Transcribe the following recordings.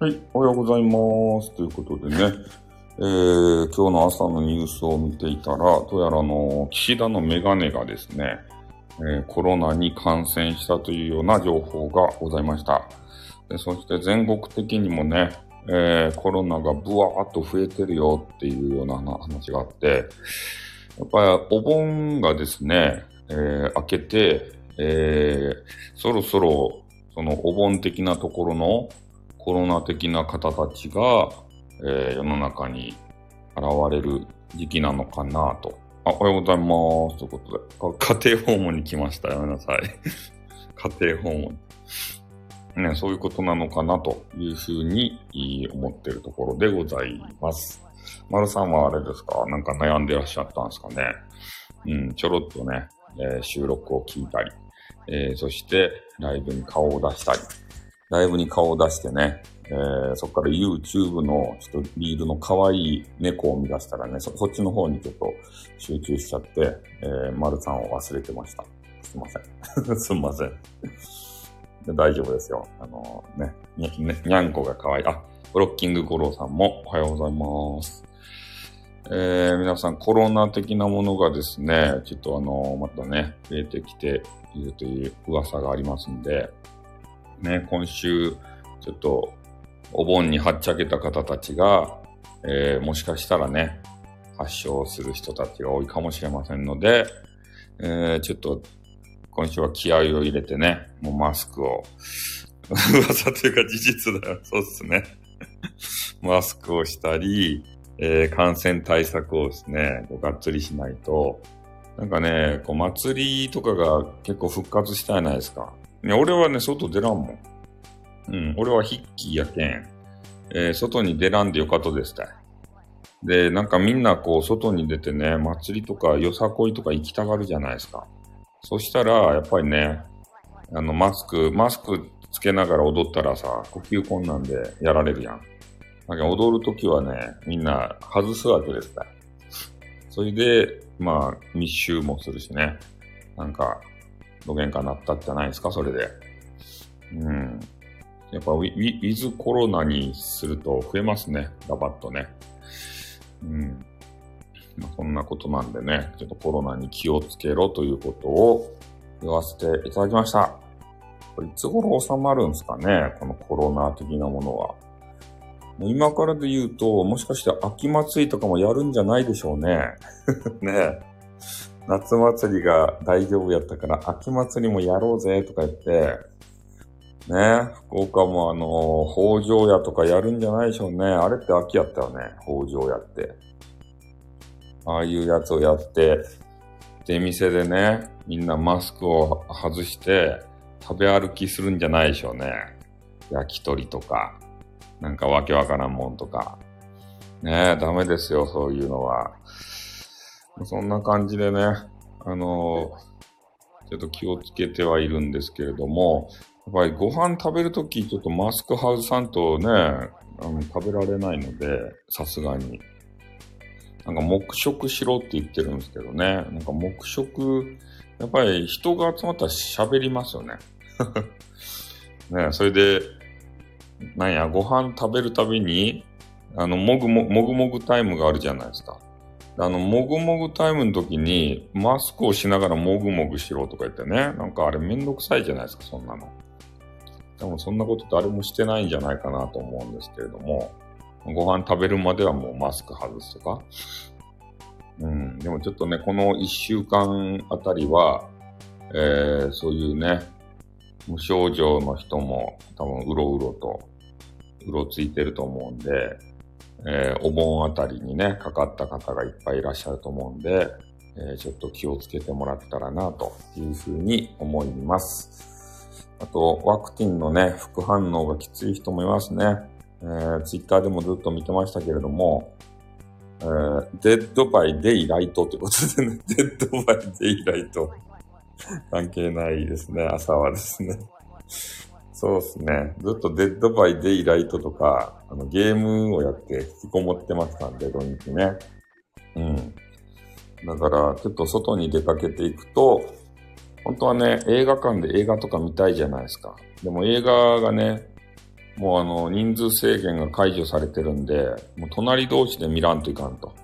はい、おはようございます。ということでね、えー、今日の朝のニュースを見ていたら、どうやらあの、岸田のメガネがですね、えーコロナに感染したというような情報がございました。でそして全国的にもね、えーコロナがブワーっと増えてるよっていうような話があって、やっぱりお盆がですね、えー明けて、えーそろそろそのお盆的なところのコロナ的な方たちが、えー世の中に現れる時期なのかなと。あ、おはようございます。ということで、家庭訪問に来ました。やめなさい。家庭訪問。ね、そういうことなのかなというふうに思ってるところでございます。丸さんはあれですか？なんか悩んでらっしゃったんですかね？うん、ちょろっとね、えー収録を聞いたり、えーそしてライブに顔を出したり、ライブに顔を出してね、えーそこから YouTube のちょっとリールの可愛い猫を見出したらね、そそっちの方にちょっと集中しちゃって、えー、丸さんを忘れてました。すいません。すいません。大丈夫ですよ。あのーね、に、にゃんこが可愛い。あ、ブロッキング五郎さんもおはようございます。えー、皆さんコロナ的なものがですね、ちょっとあのー、またね、増えてきているという噂がありますんで、ね、今週、ちょっと、お盆にはっちゃけた方たちが、えーもしかしたらね、発症する人たちが多いかもしれませんので、えーちょっと、今週は気合を入れてね、もうマスクを、噂というか事実だよ。そうっすね。マスクをしたり、えー感染対策をですね、こうがっつりしないと、なんかね、こう祭りとかが結構復活したじゃないですか。ね、俺はね、外出らんもん。うん、俺は筆記やけん、えー外に出らんでよかとですたい。で、なんかみんなこう、外に出てね、祭りとかよさこいとか行きたがるじゃないですか。そしたら、やっぱりね、あの、マスク、マスクつけながら踊ったらさ、呼吸困難でやられるやん。だから踊るときはね、みんな外すわけですから。それで、まあ、密集もするしね。なんか、どげんかなったんじゃないですか、それで。うん。やっぱウィ、ウィズコロナにすると増えますね、ガバッとね。うん。まあ、そんなことなんでね、ちょっとコロナに気をつけろということを言わせていただきました。これいつ頃収まるんですかね、このコロナ的なものは。今からで言うと、もしかして秋祭りとかもやるんじゃないでしょうね。ね。夏祭りが大丈夫やったから、秋祭りもやろうぜとか言って、ね、福岡もあの、北条屋とかやるんじゃないでしょうね。あれって秋やったよね、北条屋って。ああいうやつをやって、出店でね、みんなマスクを外して、食べ歩きするんじゃないでしょうね。焼き鳥とか。なんかわけわからんもんとか。ねえ、ダメですよ、そういうのは。そんな感じでね、あのちょっと気をつけてはいるんですけれども、やっぱりご飯食べるとき、ちょっとマスク外さんとね、あの食べられないので、さすがに。なんか黙食しろって言ってるんですけどね。なんか黙食、やっぱり人が集まったら喋りますよね。ねそれで、なんや、ご飯食べるたびに、あの、もぐも、もぐもぐタイムがあるじゃないですか。あの、もぐもぐタイムの時に、マスクをしながらもぐもぐしろとか言ってね。なんかあれめんどくさいじゃないですか、そんなの。でもそんなこと誰もしてないんじゃないかなと思うんですけれども、ご飯食べるまではもうマスク外すとか。うん、でもちょっとね、この一週間あたりは、えー、そういうね、無症状の人も多分うろうろと、うろついてると思うんで、えーお盆あたりにね、かかった方がいっぱいいらっしゃると思うんで、えーちょっと気をつけてもらったらな、というふうに思います。あと、ワクチンのね、副反応がきつい人もいますね。えー、ツイッターでもずっと見てましたけれども、えー、 Dead by Daylight ということでね、Dead by Daylight。関係ないですね、朝はですね。そうですね。ずっと Dead by Daylight とか、あのゲームをやって引きこもってましたんで、土日ね。うん。だから、ちょっと外に出かけていくと、本当はね、映画館で映画とか見たいじゃないですか。でも映画がね、もうあの、人数制限が解除されてるんで、もう隣同士で見らんといかんと。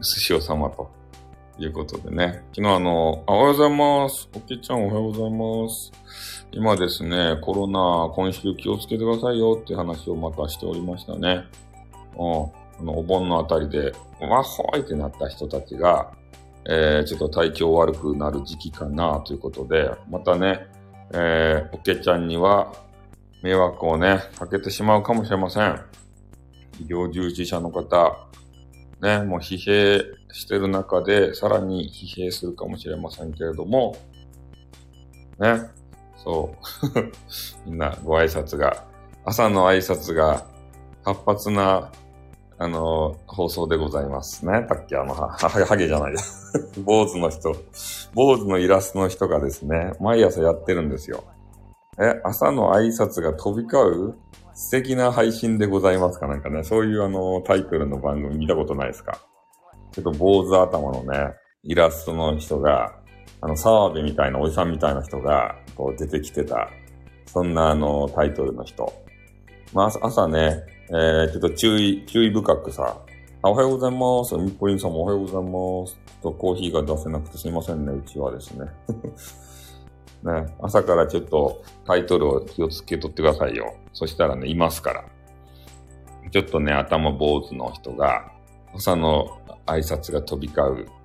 寿司お様と。いうことでね。昨日あの、おはようございます。おけちゃんおはようございます。今ですね、コロナ今週気をつけてくださいよって話をまたしておりましたね。うん。あの、お盆のあたりで、わっほーいってなった人たちが、えー、ちょっと体調悪くなる時期かなということで、またね、えー、おけちゃんには迷惑をね、かけてしまうかもしれません。医療従事者の方、ね、もう疲弊してる中で、さらに疲弊するかもしれませんけれども、ね、そう。みんなご挨拶が、朝の挨拶が活発な、あの、放送でございます。ね。たっけあの、は、はげじゃないや。坊主の人。坊主のイラストの人がですね、毎朝やってるんですよ。え、朝の挨拶が飛び交う素敵な配信でございますか？なんかね、そういうあの、タイトルの番組見たことないですか？ちょっと坊主頭のね、イラストの人が、あの、澤部みたいなおじさんみたいな人が、こう出てきてた、そんなあの、タイトルの人。まあ、朝ね、えー、ちょっと注意、注意深くさ、あおはようございます。みっぽりんさんもおはようございます。とコーヒーが出せなくてすいませんね、うちはですね。ね、朝からちょっとタイトルを気をつけとってくださいよ。そしたらね、いますから。ちょっとね、頭坊主の人が、朝の挨拶が飛び交う。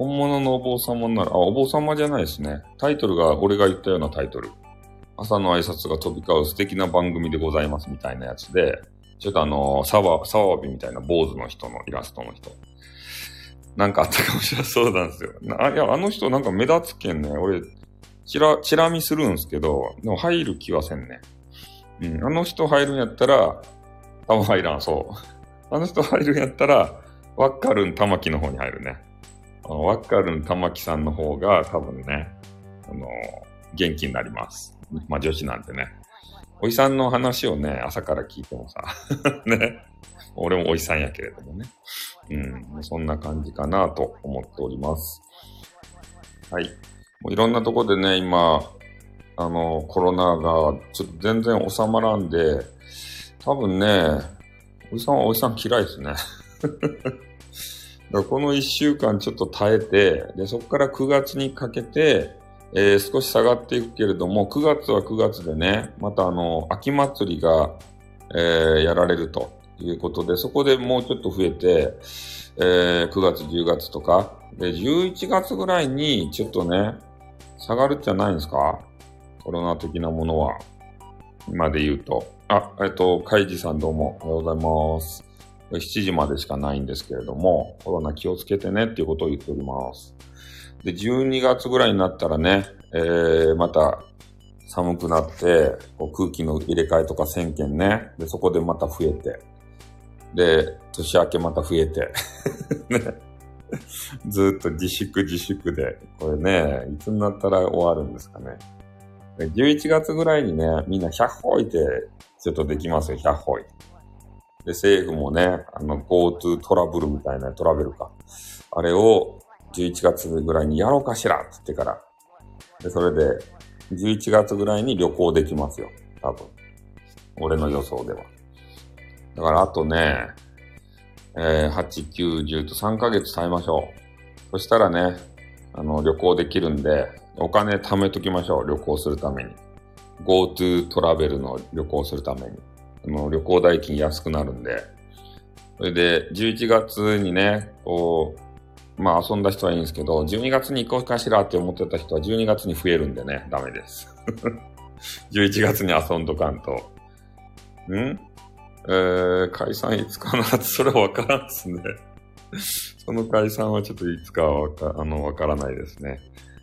本物のお坊様なら、あ、お坊様じゃないですね。タイトルが俺が言ったようなタイトル。朝の挨拶が飛び交う素敵な番組でございますみたいなやつで、ちょっとあの、サワ、サワビみたいな坊主の人のイラストの人。なんかあったかもしれな。そうなんですよ。あ、いや、あの人なんか目立つけんね。俺、チラ、チラ見するんすけど、でも入る気はせんね。うん、あの人入るんやったら、多分入らん、そう。あの人入るんやったら、ワッカルン玉木の方に入るね。ワッカルン玉木さんの方が多分ね、あの、元気になります。まあ女子なんてね。おじさんの話をね、朝から聞いてもさ、ね。俺もおじさんやけれどもね。うん、そんな感じかなと思っております。はい。もういろんなとこでね、今、あの、コロナがちょっと全然収まらんで、多分ね、おじさんはおじさん嫌いですね。この一週間ちょっと耐えて、で、そこから9月にかけて、えー、少し下がっていくけれども、9月は9月でね、またあの、秋祭りが、えー、やられるということで、そこでもうちょっと増えて、えー、9月、10月とか、で、11月ぐらいにちょっとね、下がるじゃないんですか？コロナ的なものは。今で言うと。あ、えっと、カイジさんどうもおはようございます。7時までしかないんですけれども、コロナ気をつけてねっていうことを言っております。で、12月ぐらいになったらね、えー、また寒くなって、こう空気の入れ替えとか1000件ね。で、そこでまた増えて。で、年明けまた増えて。ね。ずっと自粛自粛で、これね、いつになったら終わるんですかね。11月ぐらいにね、みんな100歩いて、ちょっとできますよ、100歩いて。で、政府もね、あの、GoTo トラブルみたいなトラベルか。あれを11月ぐらいにやろうかしらって言ってから。で、それで、11月ぐらいに旅行できますよ。多分。俺の予想では。だからあとね、えー、8、9、10と3ヶ月耐えましょう。そしたらね、あの、旅行できるんで、お金貯めときましょう。旅行するために。GoTo トラベルの旅行するために。あの、旅行代金安くなるんで。それで、11月にね、こう、まあ遊んだ人はいいんですけど、12月に行こうかしらって思ってた人は12月に増えるんでね、ダメです。11月に遊んどかんと。ん？えー、解散いつかなってそれはわからんですね。その解散はちょっといつかはわか、あの、わからないですね。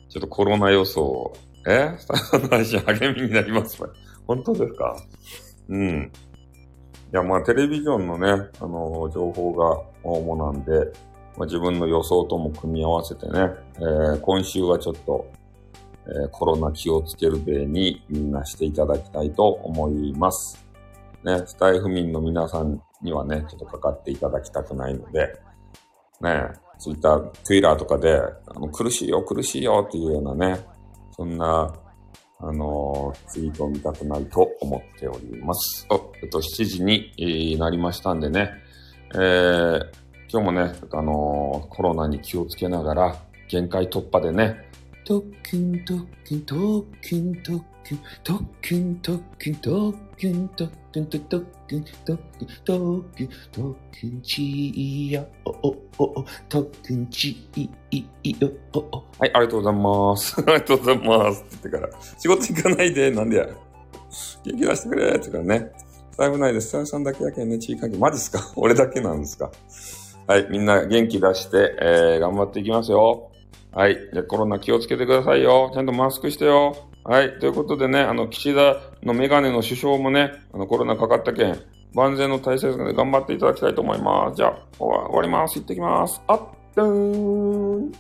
ちょっとコロナ予想、え？スタの配信励みになります本当ですか？うん。いや、まあ、テレビジョンのね、あの、情報が主なんで、まあ、自分の予想とも組み合わせてね、えー、今週はちょっと、えー、コロナ気をつけるべにみんなしていただきたいと思います。ね、スタイフ民の皆さんにはね、ちょっとかかっていただきたくないので、ね、ツイッター、ツイラーとかで、あの苦しいよ、苦しいよっていうようなね、そんなあのー、ツイートを見たくないと思っております。お、えっと、7時に、えー、なりましたんでね、えー、今日もね、あのー、コロナに気をつけながら、限界突破でね、特訓特訓特訓特訓特訓特訓特訓特訓特訓特訓特訓特訓ちいやおおお特訓ちいよおおはいありがとうございますありがとうございますって言ってから仕事行かないでなんでや元気出してくれってからね財布ないです。ささんだけやけんね、地域関係。マジっすか俺だけなんですかはい、みんな元気出して、えー、頑張っていきますよ。はい。じゃコロナ気をつけてくださいよ。ちゃんとマスクしてよ。はい。ということでね、あの、岸田のメガネの首相もね、あの、コロナかかった件、万全の体制で頑張っていただきたいと思います。じゃあ、終わります。行ってきます。あっ、ーん。